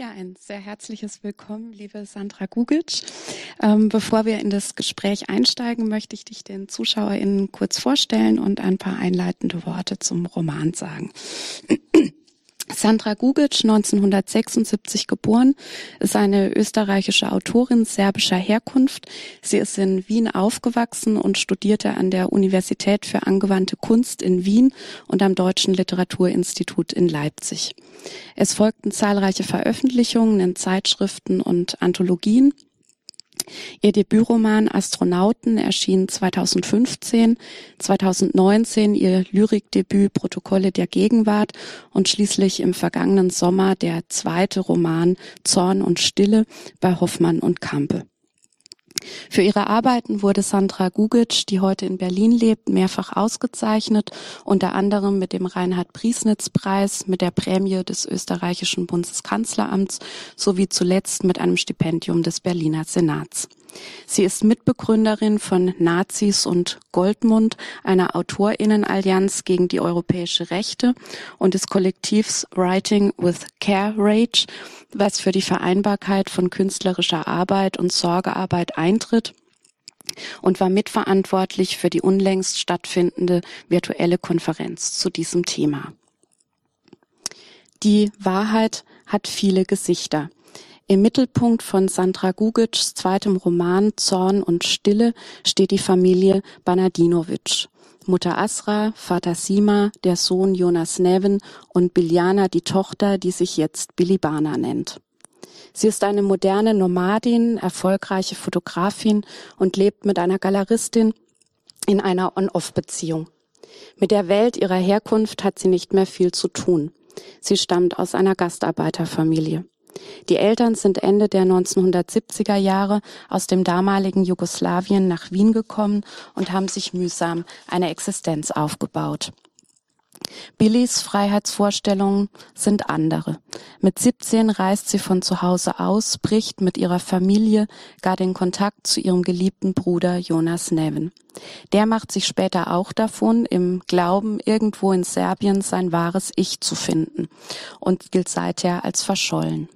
Ja, ein sehr herzliches Willkommen, liebe Sandra Gugic. Ähm, bevor wir in das Gespräch einsteigen, möchte ich dich den ZuschauerInnen kurz vorstellen und ein paar einleitende Worte zum Roman sagen. Sandra Gugic, 1976 geboren, ist eine österreichische Autorin serbischer Herkunft. Sie ist in Wien aufgewachsen und studierte an der Universität für angewandte Kunst in Wien und am Deutschen Literaturinstitut in Leipzig. Es folgten zahlreiche Veröffentlichungen in Zeitschriften und Anthologien. Ihr Debütroman Astronauten erschien 2015, 2019 ihr Lyrikdebüt Protokolle der Gegenwart und schließlich im vergangenen Sommer der zweite Roman Zorn und Stille bei Hoffmann und Kampe. Für ihre Arbeiten wurde Sandra Gugic, die heute in Berlin lebt, mehrfach ausgezeichnet, unter anderem mit dem Reinhard-Priesnitz-Preis, mit der Prämie des österreichischen Bundeskanzleramts sowie zuletzt mit einem Stipendium des Berliner Senats. Sie ist Mitbegründerin von Nazis und Goldmund, einer Autorinnenallianz gegen die europäische Rechte und des Kollektivs Writing with Care Rage, was für die Vereinbarkeit von künstlerischer Arbeit und Sorgearbeit eintritt und war mitverantwortlich für die unlängst stattfindende virtuelle Konferenz zu diesem Thema. Die Wahrheit hat viele Gesichter. Im Mittelpunkt von Sandra Gugic's zweitem Roman Zorn und Stille steht die Familie Banadinovic. Mutter Asra, Vater Sima, der Sohn Jonas Neven und Biljana die Tochter, die sich jetzt Bilibana nennt. Sie ist eine moderne Nomadin, erfolgreiche Fotografin und lebt mit einer Galeristin in einer On-Off-Beziehung. Mit der Welt ihrer Herkunft hat sie nicht mehr viel zu tun. Sie stammt aus einer Gastarbeiterfamilie. Die Eltern sind Ende der 1970er Jahre aus dem damaligen Jugoslawien nach Wien gekommen und haben sich mühsam eine Existenz aufgebaut. Billys Freiheitsvorstellungen sind andere. Mit 17 reist sie von zu Hause aus, bricht mit ihrer Familie gar den Kontakt zu ihrem geliebten Bruder Jonas Neven. Der macht sich später auch davon, im Glauben, irgendwo in Serbien sein wahres Ich zu finden und gilt seither als verschollen.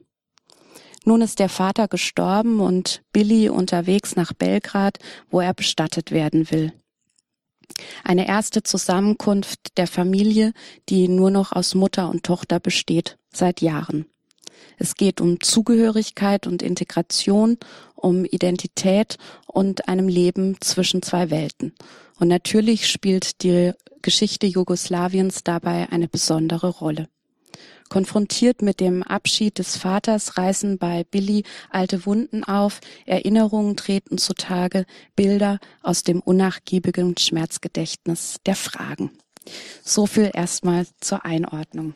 Nun ist der Vater gestorben und Billy unterwegs nach Belgrad, wo er bestattet werden will. Eine erste Zusammenkunft der Familie, die nur noch aus Mutter und Tochter besteht, seit Jahren. Es geht um Zugehörigkeit und Integration, um Identität und einem Leben zwischen zwei Welten. Und natürlich spielt die Geschichte Jugoslawiens dabei eine besondere Rolle. Konfrontiert mit dem Abschied des Vaters reißen bei Billy alte Wunden auf, Erinnerungen treten zutage, Bilder aus dem unnachgiebigen Schmerzgedächtnis der Fragen. So viel erstmal zur Einordnung.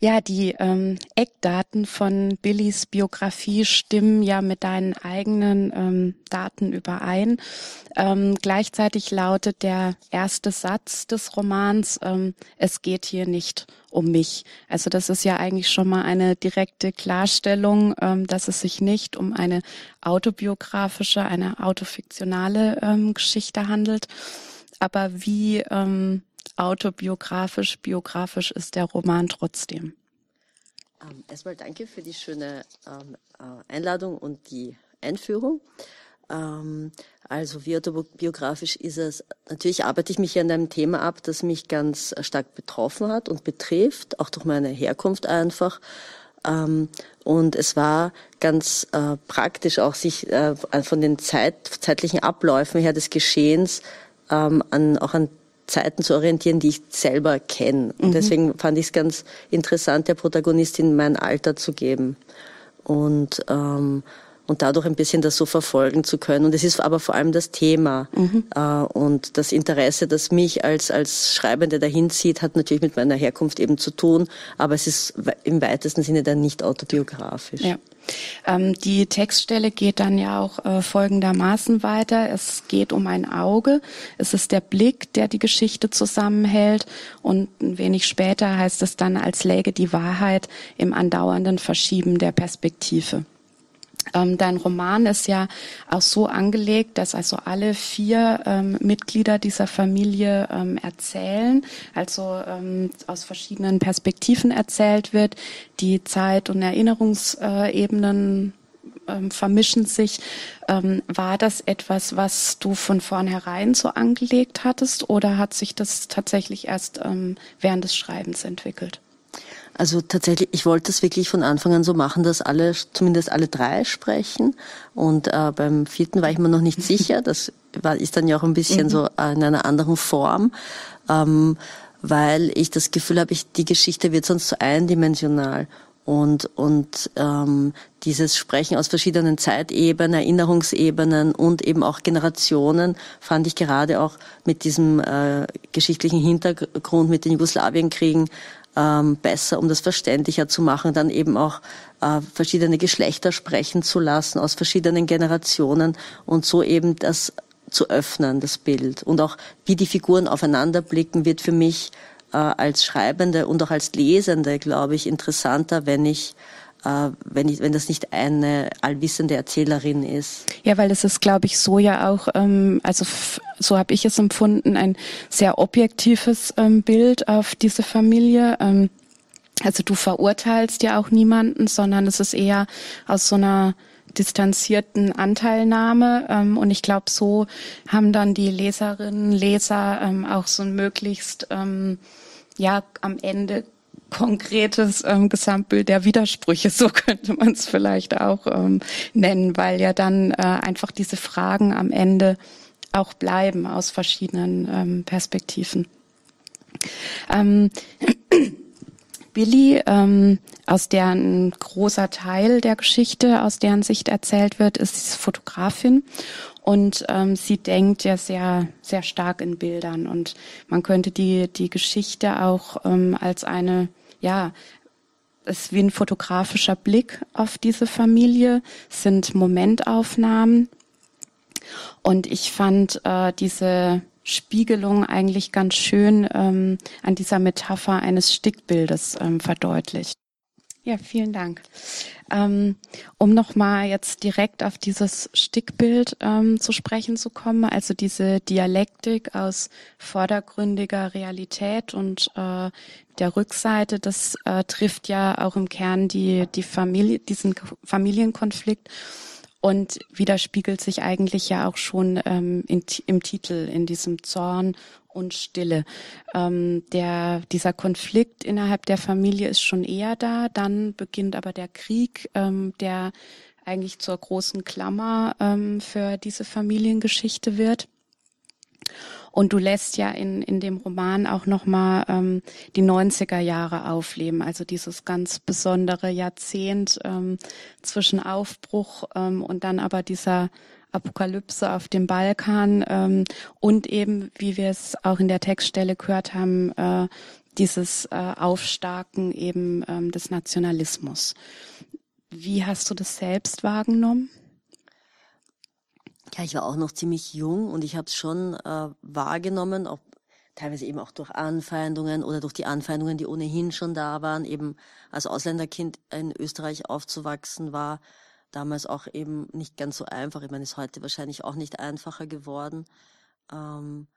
Ja, die ähm, Eckdaten von Billys Biografie stimmen ja mit deinen eigenen ähm, Daten überein. Ähm, gleichzeitig lautet der erste Satz des Romans, ähm, es geht hier nicht um mich. Also das ist ja eigentlich schon mal eine direkte Klarstellung, ähm, dass es sich nicht um eine autobiografische, eine autofiktionale ähm, Geschichte handelt. Aber wie ähm, autobiografisch, biografisch ist der Roman trotzdem. Ähm, erstmal danke für die schöne ähm, äh, Einladung und die Einführung. Ähm, also wie autobiografisch ist es? Natürlich arbeite ich mich an einem Thema ab, das mich ganz stark betroffen hat und betrifft, auch durch meine Herkunft einfach. Und es war ganz äh, praktisch auch sich äh, von den Zeit, zeitlichen Abläufen her des Geschehens an, auch an Zeiten zu orientieren, die ich selber kenne. Und mhm. deswegen fand ich es ganz interessant, der Protagonistin mein Alter zu geben. Und ähm, und dadurch ein bisschen das so verfolgen zu können. Und es ist aber vor allem das Thema mhm. äh, und das Interesse, das mich als, als Schreibende dahin zieht, hat natürlich mit meiner Herkunft eben zu tun, aber es ist im weitesten Sinne dann nicht autobiografisch. Ja. Ähm, die Textstelle geht dann ja auch äh, folgendermaßen weiter. Es geht um ein Auge. Es ist der Blick, der die Geschichte zusammenhält. Und ein wenig später heißt es dann, als läge die Wahrheit im andauernden Verschieben der Perspektive. Ähm, dein Roman ist ja auch so angelegt, dass also alle vier ähm, Mitglieder dieser Familie ähm, erzählen, also ähm, aus verschiedenen Perspektiven erzählt wird. Die Zeit- und Erinnerungsebenen ähm, vermischen sich. Ähm, war das etwas, was du von vornherein so angelegt hattest oder hat sich das tatsächlich erst während des Schreibens entwickelt? Also tatsächlich, ich wollte es wirklich von Anfang an so machen, dass alle, zumindest alle drei sprechen. Und äh, beim vierten war ich mir noch nicht sicher. Das war, ist dann ja auch ein bisschen mhm. so in einer anderen Form. Ähm, weil ich das Gefühl habe, ich, die Geschichte wird sonst so eindimensional. Und, und ähm, dieses Sprechen aus verschiedenen Zeitebenen, Erinnerungsebenen und eben auch Generationen fand ich gerade auch mit diesem äh, geschichtlichen Hintergrund, mit den Jugoslawienkriegen ähm, besser, um das verständlicher zu machen, dann eben auch äh, verschiedene Geschlechter sprechen zu lassen aus verschiedenen Generationen und so eben das zu öffnen, das Bild. Und auch wie die Figuren aufeinander blicken, wird für mich äh, als Schreibende und auch als Lesende, glaube ich, interessanter, wenn ich wenn, ich, wenn das nicht eine allwissende Erzählerin ist. Ja, weil es ist, glaube ich, so ja auch, ähm, also so habe ich es empfunden, ein sehr objektives ähm, Bild auf diese Familie. Ähm, also du verurteilst ja auch niemanden, sondern es ist eher aus so einer distanzierten Anteilnahme. Ähm, und ich glaube, so haben dann die Leserinnen, Leser ähm, auch so ein möglichst ähm, ja am Ende konkretes ähm, Gesamtbild der Widersprüche, so könnte man es vielleicht auch ähm, nennen, weil ja dann äh, einfach diese Fragen am Ende auch bleiben aus verschiedenen ähm, Perspektiven. Ähm, Billy, ähm, aus deren ein großer Teil der Geschichte, aus deren Sicht erzählt wird, ist Fotografin und ähm, sie denkt ja sehr, sehr stark in Bildern. Und man könnte die, die Geschichte auch ähm, als eine, ja, es wie ein fotografischer Blick auf diese Familie, sind Momentaufnahmen. Und ich fand äh, diese Spiegelung eigentlich ganz schön ähm, an dieser Metapher eines Stickbildes ähm, verdeutlicht. Ja, vielen Dank. Ähm, um nochmal jetzt direkt auf dieses Stickbild ähm, zu sprechen zu kommen, also diese Dialektik aus vordergründiger Realität und äh, der Rückseite, das äh, trifft ja auch im Kern die, die Familie, diesen Familienkonflikt und widerspiegelt sich eigentlich ja auch schon ähm, in, im Titel, in diesem Zorn und Stille. Ähm, der, dieser Konflikt innerhalb der Familie ist schon eher da, dann beginnt aber der Krieg, ähm, der eigentlich zur großen Klammer ähm, für diese Familiengeschichte wird. Und du lässt ja in, in dem Roman auch nochmal ähm, die 90er Jahre aufleben, also dieses ganz besondere Jahrzehnt ähm, zwischen Aufbruch ähm, und dann aber dieser Apokalypse auf dem Balkan ähm, und eben, wie wir es auch in der Textstelle gehört haben, äh, dieses äh, Aufstarken eben ähm, des Nationalismus. Wie hast du das selbst wahrgenommen? Ja, ich war auch noch ziemlich jung und ich habe es schon äh, wahrgenommen, auch teilweise eben auch durch Anfeindungen oder durch die Anfeindungen, die ohnehin schon da waren. Eben als Ausländerkind in Österreich aufzuwachsen war damals auch eben nicht ganz so einfach. Ich meine, ist heute wahrscheinlich auch nicht einfacher geworden. Ähm,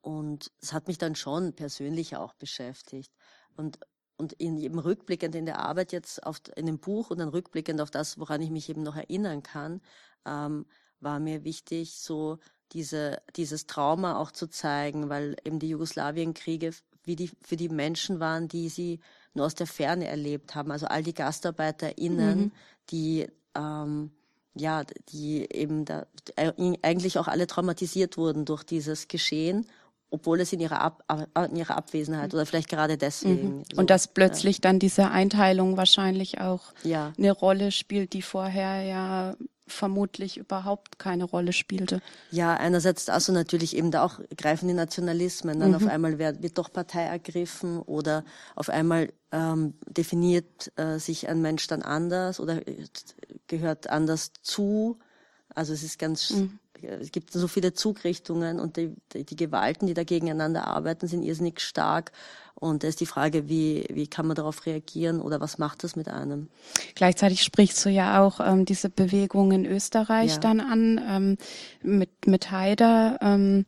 und es hat mich dann schon persönlich auch beschäftigt. Und, und in jedem rückblickend in der Arbeit jetzt auf, in dem Buch und dann rückblickend auf das, woran ich mich eben noch erinnern kann, ähm, war mir wichtig, so diese, dieses Trauma auch zu zeigen, weil eben die Jugoslawienkriege wie die, für die Menschen waren, die sie nur aus der Ferne erlebt haben. Also all die GastarbeiterInnen, mhm. die ähm, ja, die eben da eigentlich auch alle traumatisiert wurden durch dieses Geschehen, obwohl es in ihrer, Ab, in ihrer Abwesenheit oder vielleicht gerade deswegen. Mhm. So, Und dass plötzlich ja. dann diese Einteilung wahrscheinlich auch ja. eine Rolle spielt, die vorher ja vermutlich überhaupt keine Rolle spielte. Ja, einerseits also natürlich eben da auch greifen die Nationalismen, dann mhm. auf einmal wird, wird doch Partei ergriffen oder auf einmal ähm, definiert äh, sich ein Mensch dann anders oder äh, gehört anders zu Also es ist ganz, mhm. es gibt so viele Zugrichtungen und die, die, die Gewalten, die da gegeneinander arbeiten, sind irrsinnig stark. Und da ist die Frage, wie, wie kann man darauf reagieren oder was macht das mit einem? Gleichzeitig sprichst du ja auch ähm, diese Bewegung in Österreich ja. dann an ähm, mit, mit Haider. Ähm,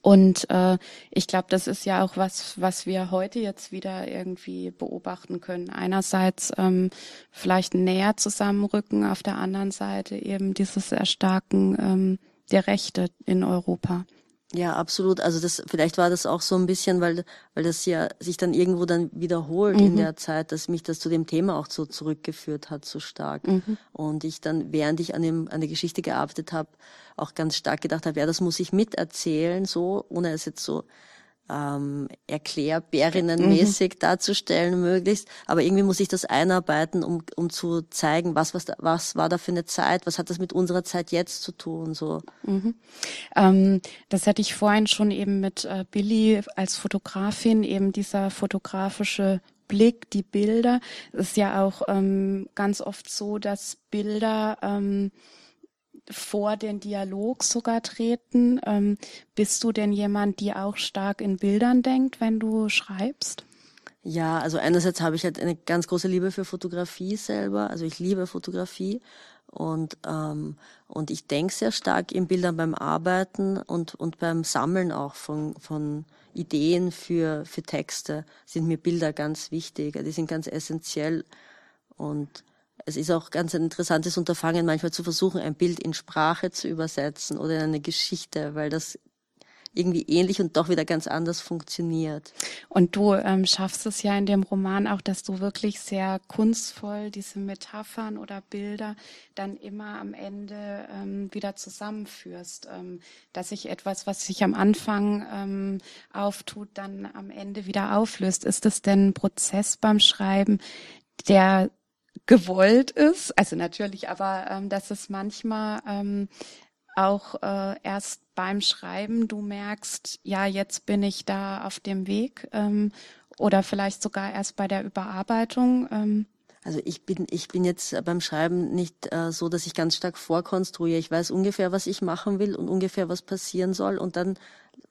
und äh, ich glaube, das ist ja auch was, was wir heute jetzt wieder irgendwie beobachten können. Einerseits ähm, vielleicht näher zusammenrücken, auf der anderen Seite eben dieses Erstarken ähm, der Rechte in Europa. Ja, absolut. Also das vielleicht war das auch so ein bisschen, weil weil das ja sich dann irgendwo dann wiederholt mhm. in der Zeit, dass mich das zu dem Thema auch so zurückgeführt hat, so stark. Mhm. Und ich dann, während ich an dem an der Geschichte gearbeitet habe, auch ganz stark gedacht habe, ja, das muss ich miterzählen, so ohne es jetzt so ähm, Erklärbärinnenmäßig mhm. darzustellen möglichst. Aber irgendwie muss ich das einarbeiten, um, um zu zeigen, was, was, was war da für eine Zeit, was hat das mit unserer Zeit jetzt zu tun. So. Mhm. Ähm, das hatte ich vorhin schon eben mit äh, Billy als Fotografin, eben dieser fotografische Blick, die Bilder. Es ist ja auch ähm, ganz oft so, dass Bilder ähm, vor den Dialog sogar treten. Ähm, bist du denn jemand, die auch stark in Bildern denkt, wenn du schreibst? Ja, also einerseits habe ich halt eine ganz große Liebe für Fotografie selber. Also ich liebe Fotografie und ähm, und ich denke sehr stark in Bildern beim Arbeiten und und beim Sammeln auch von von Ideen für für Texte sind mir Bilder ganz wichtig. Die sind ganz essentiell und es ist auch ganz ein interessantes Unterfangen, manchmal zu versuchen, ein Bild in Sprache zu übersetzen oder in eine Geschichte, weil das irgendwie ähnlich und doch wieder ganz anders funktioniert. Und du ähm, schaffst es ja in dem Roman auch, dass du wirklich sehr kunstvoll diese Metaphern oder Bilder dann immer am Ende ähm, wieder zusammenführst, ähm, dass sich etwas, was sich am Anfang ähm, auftut, dann am Ende wieder auflöst. Ist das denn ein Prozess beim Schreiben, der gewollt ist. Also natürlich, aber ähm, dass es manchmal ähm, auch äh, erst beim Schreiben du merkst, ja, jetzt bin ich da auf dem Weg ähm, oder vielleicht sogar erst bei der Überarbeitung. Ähm. Also ich bin, ich bin jetzt beim Schreiben nicht äh, so, dass ich ganz stark vorkonstruiere. Ich weiß ungefähr, was ich machen will und ungefähr, was passieren soll und dann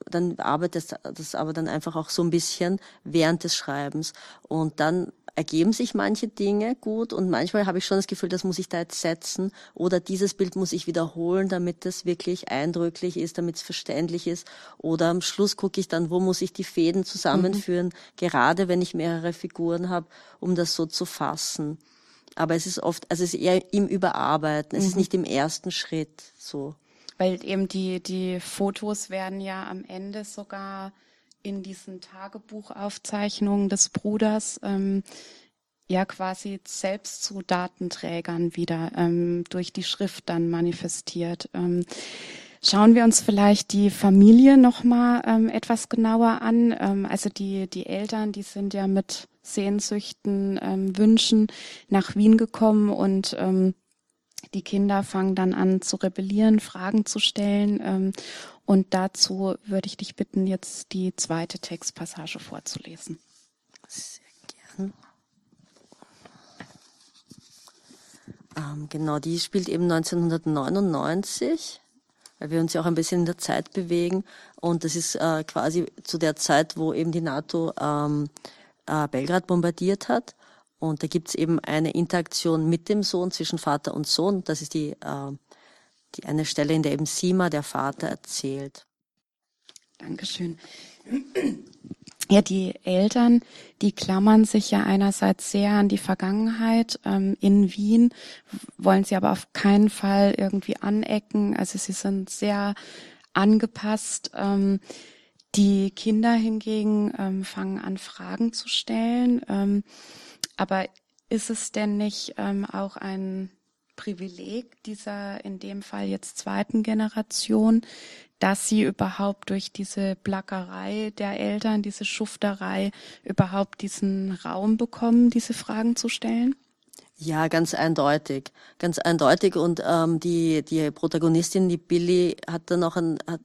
dann arbeitet das aber dann einfach auch so ein bisschen während des Schreibens. Und dann ergeben sich manche Dinge gut und manchmal habe ich schon das Gefühl, das muss ich da jetzt setzen oder dieses Bild muss ich wiederholen, damit es wirklich eindrücklich ist, damit es verständlich ist oder am Schluss gucke ich dann, wo muss ich die Fäden zusammenführen, mhm. gerade wenn ich mehrere Figuren habe, um das so zu fassen. Aber es ist oft, also es ist eher im Überarbeiten, es mhm. ist nicht im ersten Schritt so. Weil eben die, die Fotos werden ja am Ende sogar in diesen Tagebuchaufzeichnungen des Bruders ähm, ja quasi selbst zu Datenträgern wieder ähm, durch die Schrift dann manifestiert. Ähm, schauen wir uns vielleicht die Familie noch mal ähm, etwas genauer an. Ähm, also die die Eltern, die sind ja mit Sehnsüchten, ähm, Wünschen nach Wien gekommen und ähm, die Kinder fangen dann an zu rebellieren, Fragen zu stellen. Ähm, und dazu würde ich dich bitten, jetzt die zweite Textpassage vorzulesen. Sehr gern. Ähm, genau, die spielt eben 1999, weil wir uns ja auch ein bisschen in der Zeit bewegen. Und das ist äh, quasi zu der Zeit, wo eben die NATO ähm, äh, Belgrad bombardiert hat. Und da gibt's eben eine Interaktion mit dem Sohn zwischen Vater und Sohn. Das ist die, äh, die eine Stelle, in der eben Sima, der Vater, erzählt. Dankeschön. Ja, die Eltern, die klammern sich ja einerseits sehr an die Vergangenheit. Ähm, in Wien wollen sie aber auf keinen Fall irgendwie anecken. Also sie sind sehr angepasst. Ähm, die Kinder hingegen ähm, fangen an, Fragen zu stellen. Ähm, aber ist es denn nicht ähm, auch ein Privileg dieser in dem Fall jetzt zweiten Generation, dass sie überhaupt durch diese Plackerei der Eltern, diese Schufterei überhaupt diesen Raum bekommen, diese Fragen zu stellen? Ja, ganz eindeutig, ganz eindeutig. Und ähm, die die Protagonistin, die Billy, hat dann auch ein, hat,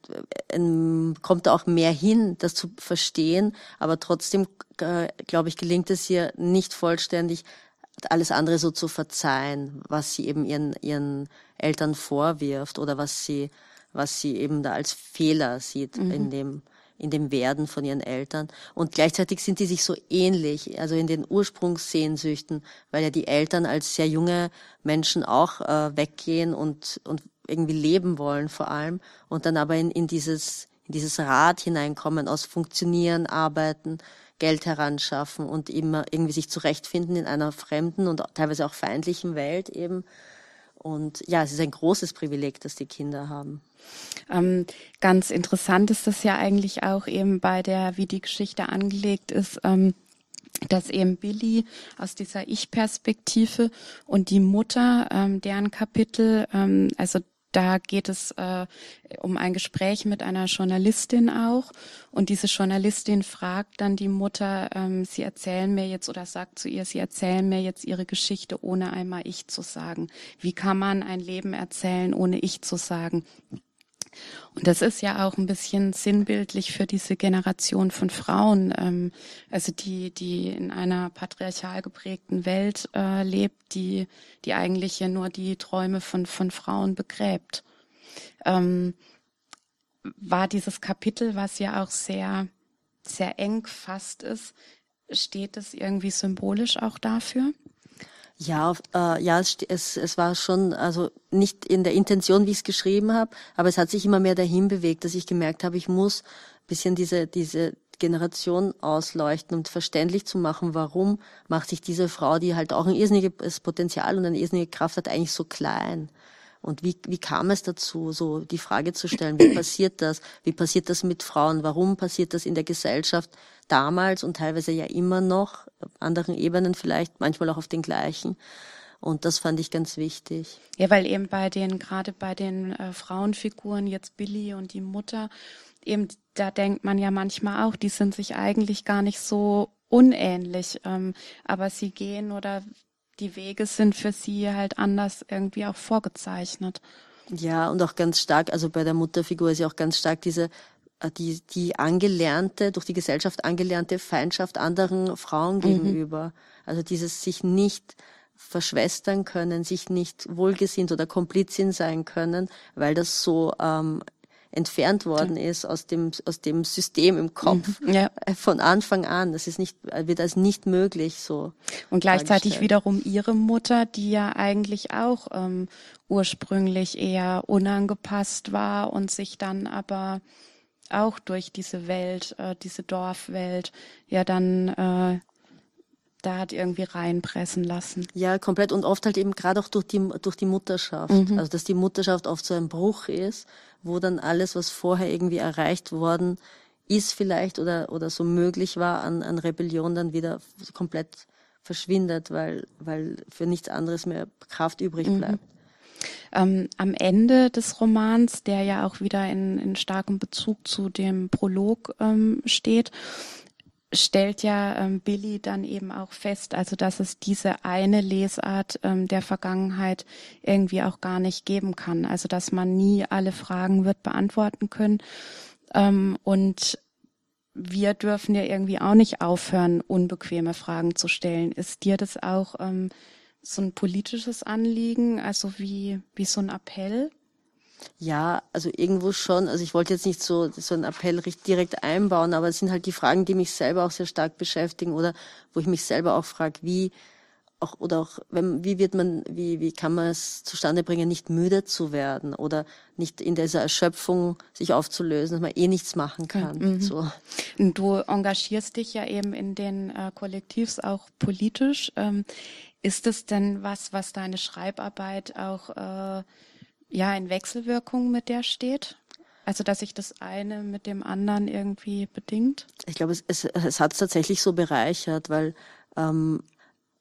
ein, kommt da auch mehr hin, das zu verstehen. Aber trotzdem, äh, glaube ich, gelingt es ihr nicht vollständig alles andere so zu verzeihen, was sie eben ihren, ihren Eltern vorwirft oder was sie, was sie eben da als Fehler sieht mhm. in dem, in dem Werden von ihren Eltern. Und gleichzeitig sind die sich so ähnlich, also in den Ursprungssehnsüchten, weil ja die Eltern als sehr junge Menschen auch äh, weggehen und, und irgendwie leben wollen vor allem und dann aber in, in dieses, in dieses Rad hineinkommen aus Funktionieren, Arbeiten, Geld heranschaffen und immer irgendwie sich zurechtfinden in einer fremden und teilweise auch feindlichen Welt eben. Und ja, es ist ein großes Privileg, das die Kinder haben. Ähm, ganz interessant ist das ja eigentlich auch eben bei der, wie die Geschichte angelegt ist, ähm, dass eben Billy aus dieser Ich-Perspektive und die Mutter, ähm, deren Kapitel, ähm, also da geht es äh, um ein Gespräch mit einer Journalistin auch. Und diese Journalistin fragt dann die Mutter, ähm, sie erzählen mir jetzt oder sagt zu ihr, sie erzählen mir jetzt ihre Geschichte, ohne einmal ich zu sagen. Wie kann man ein Leben erzählen, ohne ich zu sagen? Und das ist ja auch ein bisschen sinnbildlich für diese Generation von Frauen, ähm, also die, die in einer patriarchal geprägten Welt äh, lebt, die, die eigentlich ja nur die Träume von, von Frauen begräbt. Ähm, war dieses Kapitel, was ja auch sehr, sehr eng fast ist, steht es irgendwie symbolisch auch dafür? Ja, äh, ja, es, es, es war schon, also nicht in der Intention, wie ich es geschrieben habe, aber es hat sich immer mehr dahin bewegt, dass ich gemerkt habe, ich muss bisschen diese, diese Generation ausleuchten und verständlich zu machen, warum macht sich diese Frau, die halt auch ein irrsinniges Potenzial und eine irrsinnige Kraft hat, eigentlich so klein. Und wie, wie kam es dazu, so die Frage zu stellen, wie passiert das? Wie passiert das mit Frauen? Warum passiert das in der Gesellschaft damals und teilweise ja immer noch, auf anderen Ebenen vielleicht, manchmal auch auf den gleichen? Und das fand ich ganz wichtig. Ja, weil eben bei den, gerade bei den äh, Frauenfiguren, jetzt Billy und die Mutter, eben, da denkt man ja manchmal auch, die sind sich eigentlich gar nicht so unähnlich, ähm, aber sie gehen oder die Wege sind für sie halt anders irgendwie auch vorgezeichnet. Ja, und auch ganz stark, also bei der Mutterfigur ist ja auch ganz stark diese äh, die, die angelernte, durch die Gesellschaft angelernte Feindschaft anderen Frauen mhm. gegenüber. Also dieses sich nicht verschwestern können, sich nicht wohlgesinnt oder Komplizin sein können, weil das so ähm, entfernt worden ist aus dem, aus dem System im Kopf mhm, ja. Äh, von Anfang an. Das ist nicht, wird als nicht möglich so. Und gleichzeitig wiederum ihre Mutter, die ja eigentlich auch ähm, ursprünglich eher unangepasst war und sich dann aber auch durch diese Welt, äh, diese Dorfwelt, ja dann äh, da hat irgendwie reinpressen lassen. Ja, komplett und oft halt eben gerade auch durch die durch die Mutterschaft, mhm. also dass die Mutterschaft oft so ein Bruch ist, wo dann alles, was vorher irgendwie erreicht worden ist vielleicht oder oder so möglich war an, an Rebellion, dann wieder komplett verschwindet, weil weil für nichts anderes mehr Kraft übrig mhm. bleibt. Mhm. Ähm, am Ende des Romans, der ja auch wieder in, in starkem Bezug zu dem Prolog ähm, steht, stellt ja ähm, Billy dann eben auch fest, also dass es diese eine Lesart ähm, der Vergangenheit irgendwie auch gar nicht geben kann. Also dass man nie alle Fragen wird beantworten können. Ähm, und wir dürfen ja irgendwie auch nicht aufhören, unbequeme Fragen zu stellen. Ist dir das auch ähm, so ein politisches Anliegen, also wie, wie so ein Appell? Ja, also irgendwo schon. Also ich wollte jetzt nicht so, so einen Appell direkt einbauen, aber es sind halt die Fragen, die mich selber auch sehr stark beschäftigen oder wo ich mich selber auch frage, wie auch oder auch wenn, wie wird man wie wie kann man es zustande bringen nicht müde zu werden oder nicht in dieser Erschöpfung sich aufzulösen dass man eh nichts machen kann mhm. so du engagierst dich ja eben in den äh, Kollektivs auch politisch ähm, ist es denn was was deine Schreibarbeit auch äh, ja in Wechselwirkung mit der steht? Also dass sich das eine mit dem anderen irgendwie bedingt? Ich glaube, es, es, es hat es tatsächlich so bereichert, weil ähm,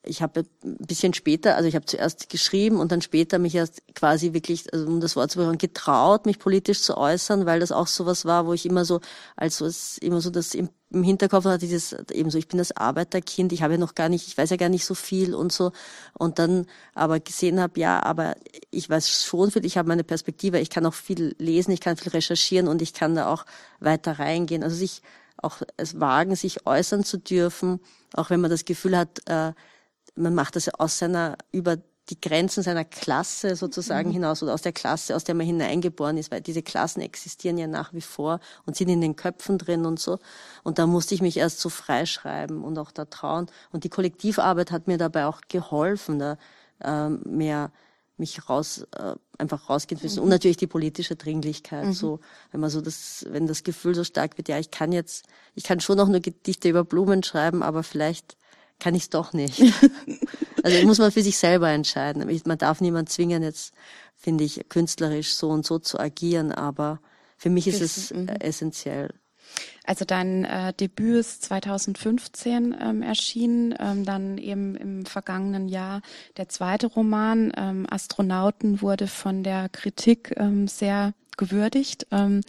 ich habe ein bisschen später, also ich habe zuerst geschrieben und dann später mich erst quasi wirklich, also um das Wort zu hören, getraut, mich politisch zu äußern, weil das auch so was war, wo ich immer so, also es immer so das im, im Hinterkopf hatte, dieses eben so, ich bin das Arbeiterkind, ich habe ja noch gar nicht, ich weiß ja gar nicht so viel und so und dann aber gesehen habe, ja, aber ich weiß schon viel, ich habe meine Perspektive, ich kann auch viel lesen, ich kann viel recherchieren und ich kann da auch weiter reingehen. Also sich auch es wagen, sich äußern zu dürfen, auch wenn man das Gefühl hat, äh, man macht das aus seiner, über die Grenzen seiner Klasse sozusagen mhm. hinaus oder aus der Klasse, aus der man hineingeboren ist, weil diese Klassen existieren ja nach wie vor und sind in den Köpfen drin und so. Und da musste ich mich erst so freischreiben und auch da trauen. Und die Kollektivarbeit hat mir dabei auch geholfen, da äh, mehr mich raus, äh, einfach rausgehen zu müssen. Mhm. Und natürlich die politische Dringlichkeit. Mhm. So, wenn man so das, wenn das Gefühl so stark wird, ja, ich kann jetzt, ich kann schon noch nur Gedichte über Blumen schreiben, aber vielleicht kann ich es doch nicht. also muss man für sich selber entscheiden. Man darf niemand zwingen, jetzt, finde ich, künstlerisch so und so zu agieren, aber für mich ist es mhm. essentiell. Also dein äh, Debüt ist 2015 ähm, erschienen, ähm, dann eben im vergangenen Jahr der zweite Roman ähm, Astronauten wurde von der Kritik ähm, sehr gewürdigt. Ähm,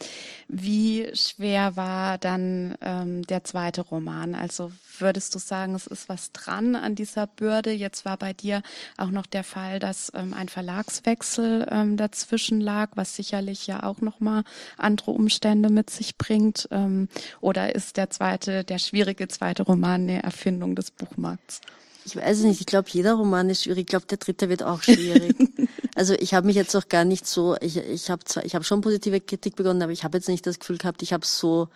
wie schwer war dann ähm, der zweite Roman? Also würdest du sagen, es ist was dran an dieser Bürde? Jetzt war bei dir auch noch der Fall, dass ähm, ein Verlagswechsel ähm, dazwischen lag, was sicherlich ja auch nochmal andere Umstände mit sich bringt. Ähm, oder ist der zweite, der schwierige zweite Roman eine Erfindung des Buchmarkts? Ich weiß es nicht. Ich glaube, jeder Roman ist schwierig. Ich glaube, der dritte wird auch schwierig. also ich habe mich jetzt auch gar nicht so. Ich, ich habe zwar, ich habe schon positive Kritik begonnen, aber ich habe jetzt nicht das Gefühl gehabt, ich habe so,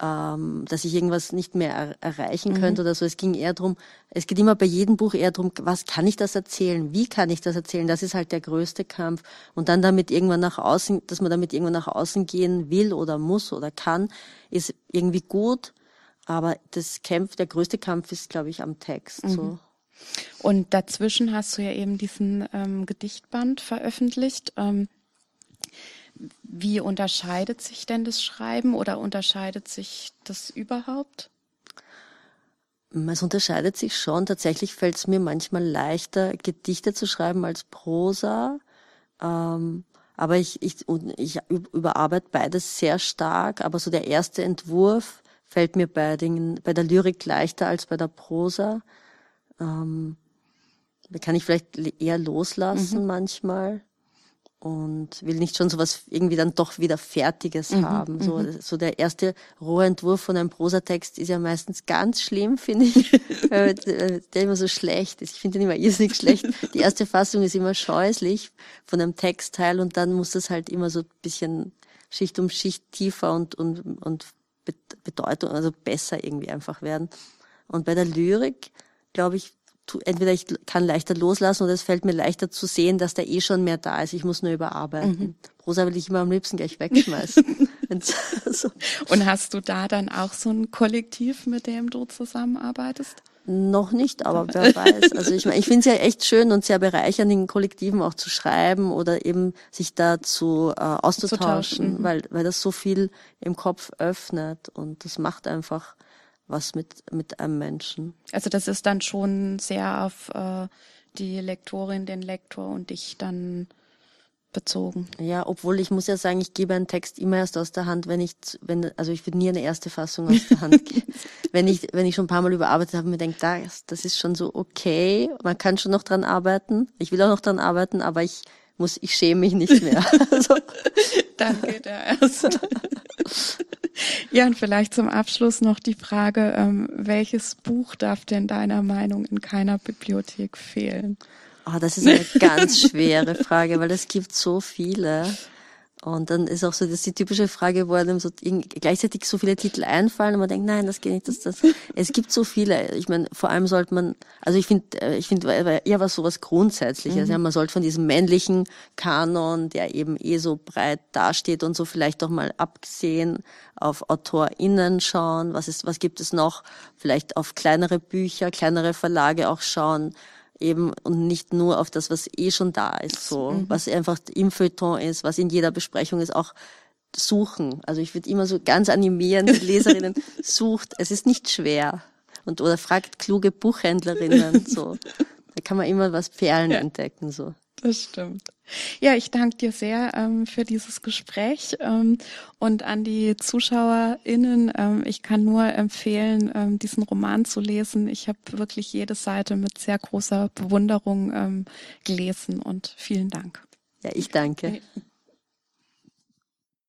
ähm, dass ich irgendwas nicht mehr er erreichen könnte mhm. oder so. Es ging eher drum. Es geht immer bei jedem Buch eher drum, was kann ich das erzählen? Wie kann ich das erzählen? Das ist halt der größte Kampf. Und dann damit irgendwann nach außen, dass man damit irgendwann nach außen gehen will oder muss oder kann, ist irgendwie gut aber das Kampf, der größte Kampf ist, glaube ich, am Text. Mhm. So. Und dazwischen hast du ja eben diesen ähm, Gedichtband veröffentlicht. Ähm, wie unterscheidet sich denn das Schreiben oder unterscheidet sich das überhaupt? Es unterscheidet sich schon. Tatsächlich fällt es mir manchmal leichter, Gedichte zu schreiben als Prosa. Ähm, aber ich, ich, ich überarbeite beides sehr stark. Aber so der erste Entwurf fällt mir bei, den, bei der Lyrik leichter als bei der Prosa. Ähm, da kann ich vielleicht eher loslassen mhm. manchmal und will nicht schon sowas irgendwie dann doch wieder Fertiges mhm, haben. So, mhm. so der erste rohe Entwurf von einem Prosatext ist ja meistens ganz schlimm, finde ich, der immer so schlecht ist. Ich finde den immer irrsinnig schlecht. Die erste Fassung ist immer scheußlich von einem Textteil und dann muss das halt immer so ein bisschen Schicht um Schicht tiefer und, und, und Bedeutung, also besser irgendwie einfach werden. Und bei der Lyrik, glaube ich, entweder ich kann leichter loslassen oder es fällt mir leichter zu sehen, dass da eh schon mehr da ist. Ich muss nur überarbeiten. Mhm. Prosa will ich immer am liebsten gleich wegschmeißen. so. Und hast du da dann auch so ein Kollektiv, mit dem du zusammenarbeitest? Noch nicht, aber wer weiß. Also ich meine, ich finde es ja echt schön und sehr bereichernd, in Kollektiven auch zu schreiben oder eben sich dazu äh, auszutauschen, mhm. weil, weil das so viel im Kopf öffnet und das macht einfach was mit, mit einem Menschen. Also das ist dann schon sehr auf äh, die Lektorin, den Lektor und dich dann bezogen. Ja, obwohl ich muss ja sagen, ich gebe einen Text immer erst aus der Hand, wenn ich, wenn, also ich würde nie eine erste Fassung aus der Hand geben. wenn ich, wenn ich schon ein paar Mal überarbeitet habe und mir denke, das, das ist schon so okay, man kann schon noch dran arbeiten. Ich will auch noch dran arbeiten, aber ich muss, ich schäme mich nicht mehr. also. Geht er erst. ja, und vielleicht zum Abschluss noch die Frage, ähm, welches Buch darf denn deiner Meinung in keiner Bibliothek fehlen? Oh, das ist eine ganz schwere Frage, weil es gibt so viele. Und dann ist auch so, das ist die typische Frage, wo einem so gleichzeitig so viele Titel einfallen und man denkt, nein, das geht nicht, das, das. Es gibt so viele. Ich meine, vor allem sollte man, also ich finde, äh, ich finde eher was sowas Grundsätzliches. Mhm. Ja, man sollte von diesem männlichen Kanon, der eben eh so breit dasteht und so vielleicht doch mal abgesehen auf AutorInnen schauen. Was ist, was gibt es noch? Vielleicht auf kleinere Bücher, kleinere Verlage auch schauen eben und nicht nur auf das, was eh schon da ist, so, mhm. was einfach im Feuilleton ist, was in jeder Besprechung ist, auch suchen. Also ich würde immer so ganz animieren, die Leserinnen sucht. Es ist nicht schwer. Und oder fragt kluge Buchhändlerinnen, so. Da kann man immer was Perlen ja. entdecken, so. Das stimmt. Ja, ich danke dir sehr ähm, für dieses Gespräch ähm, und an die ZuschauerInnen. Ähm, ich kann nur empfehlen, ähm, diesen Roman zu lesen. Ich habe wirklich jede Seite mit sehr großer Bewunderung ähm, gelesen und vielen Dank. Ja, ich danke.